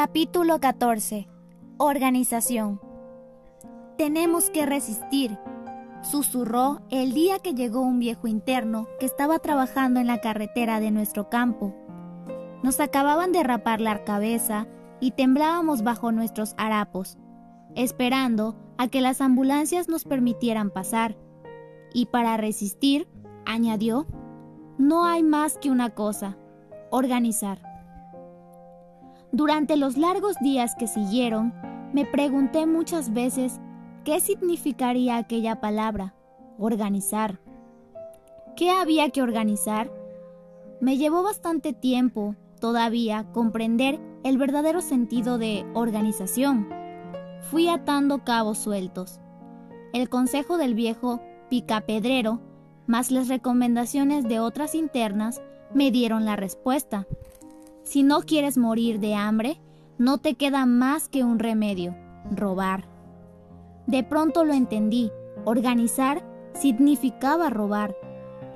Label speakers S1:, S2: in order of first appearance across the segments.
S1: Capítulo 14. Organización. Tenemos que resistir, susurró el día que llegó un viejo interno que estaba trabajando en la carretera de nuestro campo. Nos acababan de rapar la cabeza y temblábamos bajo nuestros harapos, esperando a que las ambulancias nos permitieran pasar. Y para resistir, añadió, no hay más que una cosa, organizar. Durante los largos días que siguieron, me pregunté muchas veces qué significaría aquella palabra, organizar. ¿Qué había que organizar? Me llevó bastante tiempo todavía comprender el verdadero sentido de organización. Fui atando cabos sueltos. El consejo del viejo picapedrero, más las recomendaciones de otras internas, me dieron la respuesta. Si no quieres morir de hambre, no te queda más que un remedio, robar. De pronto lo entendí, organizar significaba robar.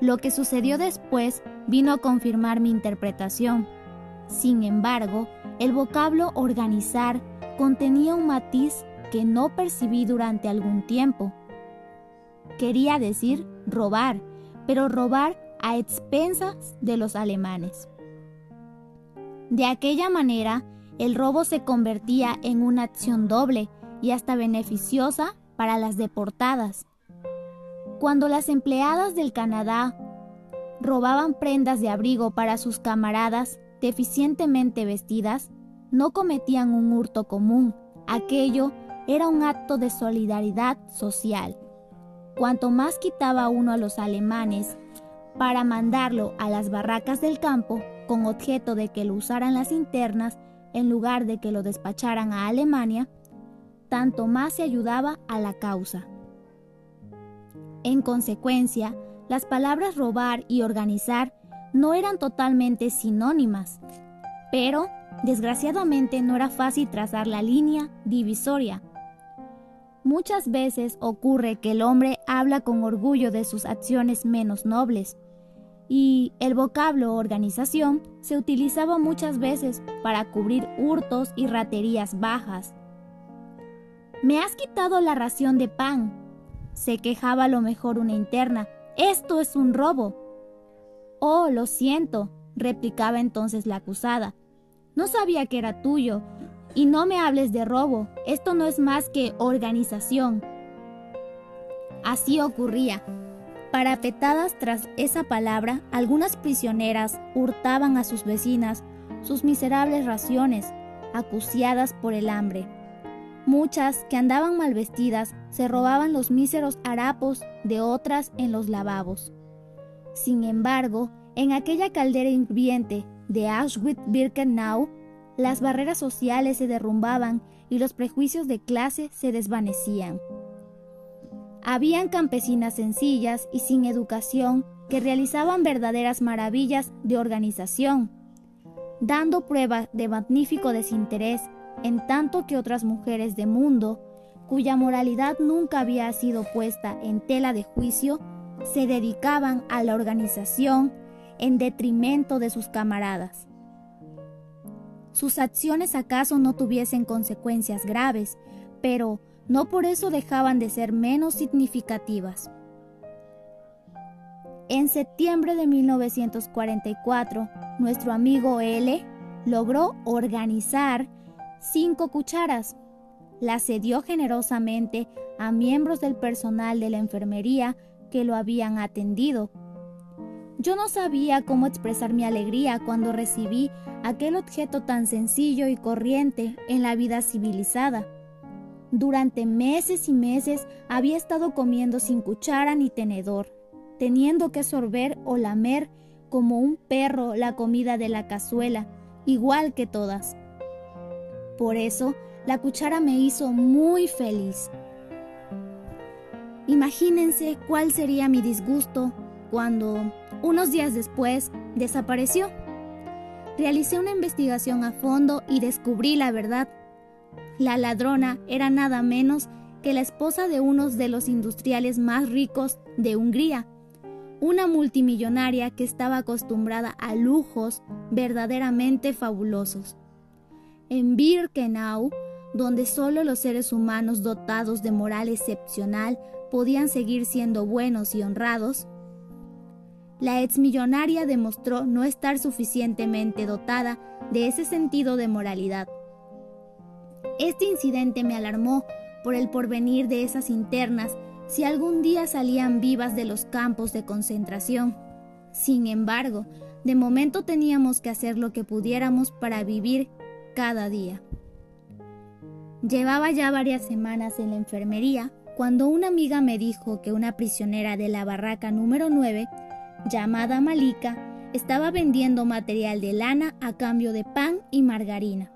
S1: Lo que sucedió después vino a confirmar mi interpretación. Sin embargo, el vocablo organizar contenía un matiz que no percibí durante algún tiempo. Quería decir robar, pero robar a expensas de los alemanes. De aquella manera, el robo se convertía en una acción doble y hasta beneficiosa para las deportadas. Cuando las empleadas del Canadá robaban prendas de abrigo para sus camaradas deficientemente vestidas, no cometían un hurto común, aquello era un acto de solidaridad social. Cuanto más quitaba uno a los alemanes para mandarlo a las barracas del campo, con objeto de que lo usaran las internas en lugar de que lo despacharan a Alemania, tanto más se ayudaba a la causa. En consecuencia, las palabras robar y organizar no eran totalmente sinónimas, pero desgraciadamente no era fácil trazar la línea divisoria. Muchas veces ocurre que el hombre habla con orgullo de sus acciones menos nobles, y el vocablo organización se utilizaba muchas veces para cubrir hurtos y raterías bajas. Me has quitado la ración de pan, se quejaba a lo mejor una interna. Esto es un robo. Oh, lo siento, replicaba entonces la acusada. No sabía que era tuyo. Y no me hables de robo. Esto no es más que organización. Así ocurría. Parapetadas tras esa palabra, algunas prisioneras hurtaban a sus vecinas sus miserables raciones, acuciadas por el hambre. Muchas, que andaban mal vestidas, se robaban los míseros harapos de otras en los lavabos. Sin embargo, en aquella caldera hirviente de Auschwitz-Birkenau, las barreras sociales se derrumbaban y los prejuicios de clase se desvanecían. Habían campesinas sencillas y sin educación que realizaban verdaderas maravillas de organización, dando prueba de magnífico desinterés en tanto que otras mujeres de mundo, cuya moralidad nunca había sido puesta en tela de juicio, se dedicaban a la organización en detrimento de sus camaradas. Sus acciones acaso no tuviesen consecuencias graves, pero no por eso dejaban de ser menos significativas. En septiembre de 1944, nuestro amigo L logró organizar cinco cucharas. Las cedió generosamente a miembros del personal de la enfermería que lo habían atendido. Yo no sabía cómo expresar mi alegría cuando recibí aquel objeto tan sencillo y corriente en la vida civilizada. Durante meses y meses había estado comiendo sin cuchara ni tenedor, teniendo que sorber o lamer como un perro la comida de la cazuela, igual que todas. Por eso, la cuchara me hizo muy feliz. Imagínense cuál sería mi disgusto cuando, unos días después, desapareció. Realicé una investigación a fondo y descubrí la verdad. La ladrona era nada menos que la esposa de uno de los industriales más ricos de Hungría, una multimillonaria que estaba acostumbrada a lujos verdaderamente fabulosos. En Birkenau, donde solo los seres humanos dotados de moral excepcional podían seguir siendo buenos y honrados, la exmillonaria demostró no estar suficientemente dotada de ese sentido de moralidad. Este incidente me alarmó por el porvenir de esas internas si algún día salían vivas de los campos de concentración. Sin embargo, de momento teníamos que hacer lo que pudiéramos para vivir cada día. Llevaba ya varias semanas en la enfermería cuando una amiga me dijo que una prisionera de la barraca número 9 llamada Malika, estaba vendiendo material de lana a cambio de pan y margarina.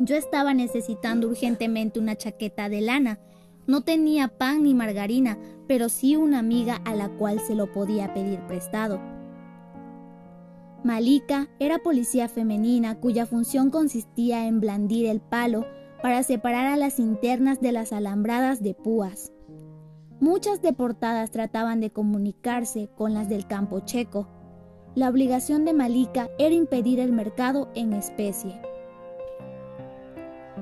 S1: Yo estaba necesitando urgentemente una chaqueta de lana. No tenía pan ni margarina, pero sí una amiga a la cual se lo podía pedir prestado. Malika era policía femenina cuya función consistía en blandir el palo para separar a las internas de las alambradas de púas. Muchas deportadas trataban de comunicarse con las del campo checo. La obligación de Malika era impedir el mercado en especie.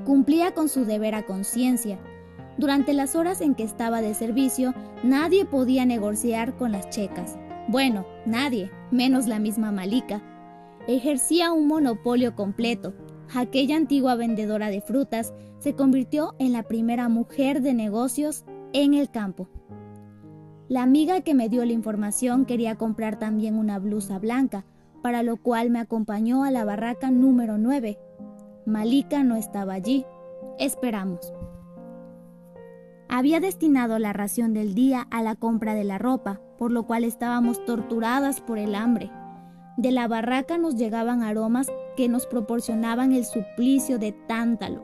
S1: Cumplía con su deber a conciencia. Durante las horas en que estaba de servicio, nadie podía negociar con las checas. Bueno, nadie, menos la misma Malika. Ejercía un monopolio completo. Aquella antigua vendedora de frutas se convirtió en la primera mujer de negocios en el campo. La amiga que me dio la información quería comprar también una blusa blanca, para lo cual me acompañó a la barraca número 9. Malika no estaba allí. Esperamos. Había destinado la ración del día a la compra de la ropa, por lo cual estábamos torturadas por el hambre. De la barraca nos llegaban aromas que nos proporcionaban el suplicio de tántalo.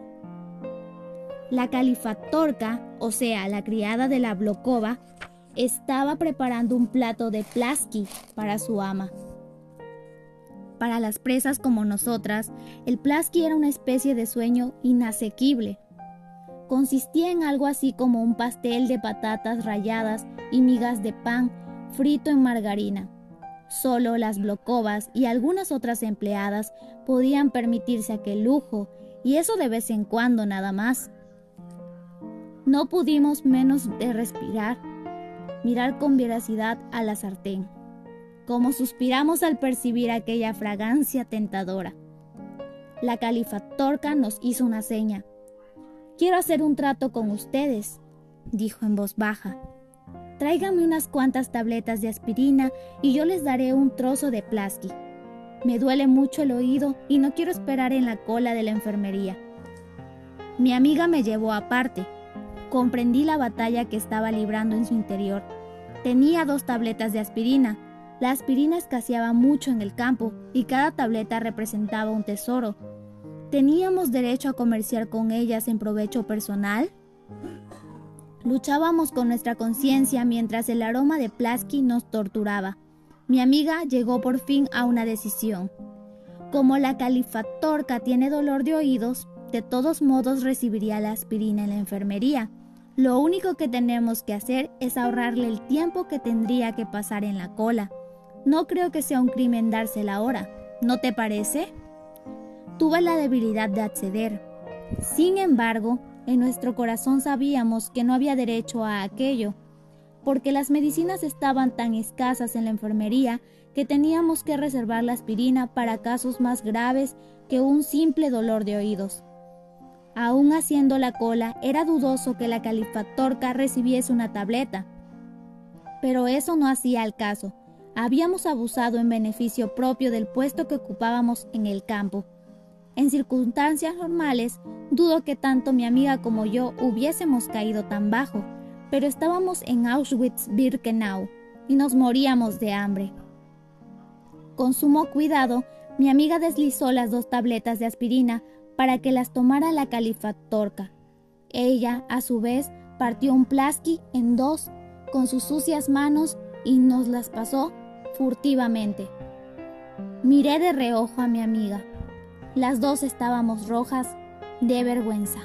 S1: La califatorca, o sea, la criada de la Blokova, estaba preparando un plato de plasky para su ama. Para las presas como nosotras, el plasky era una especie de sueño inasequible. Consistía en algo así como un pastel de patatas ralladas y migas de pan frito en margarina. Solo las Blokovas y algunas otras empleadas podían permitirse aquel lujo, y eso de vez en cuando nada más. No pudimos menos de respirar, mirar con veracidad a la sartén, como suspiramos al percibir aquella fragancia tentadora. La califatorca nos hizo una seña. Quiero hacer un trato con ustedes, dijo en voz baja. Tráigame unas cuantas tabletas de aspirina y yo les daré un trozo de plasqui. Me duele mucho el oído y no quiero esperar en la cola de la enfermería. Mi amiga me llevó aparte comprendí la batalla que estaba librando en su interior. Tenía dos tabletas de aspirina. La aspirina escaseaba mucho en el campo y cada tableta representaba un tesoro. ¿Teníamos derecho a comerciar con ellas en provecho personal? Luchábamos con nuestra conciencia mientras el aroma de Plasky nos torturaba. Mi amiga llegó por fin a una decisión. Como la califatorca tiene dolor de oídos, de todos modos recibiría la aspirina en la enfermería. Lo único que tenemos que hacer es ahorrarle el tiempo que tendría que pasar en la cola. No creo que sea un crimen dársela ahora, ¿no te parece? Tuve la debilidad de acceder. Sin embargo, en nuestro corazón sabíamos que no había derecho a aquello, porque las medicinas estaban tan escasas en la enfermería que teníamos que reservar la aspirina para casos más graves que un simple dolor de oídos. Aún haciendo la cola, era dudoso que la califatorca recibiese una tableta. Pero eso no hacía al caso. Habíamos abusado en beneficio propio del puesto que ocupábamos en el campo. En circunstancias normales, dudo que tanto mi amiga como yo hubiésemos caído tan bajo, pero estábamos en Auschwitz-Birkenau y nos moríamos de hambre. Con sumo cuidado, mi amiga deslizó las dos tabletas de aspirina para que las tomara la califatorca. Ella, a su vez, partió un plasqui en dos con sus sucias manos y nos las pasó furtivamente. Miré de reojo a mi amiga. Las dos estábamos rojas de vergüenza.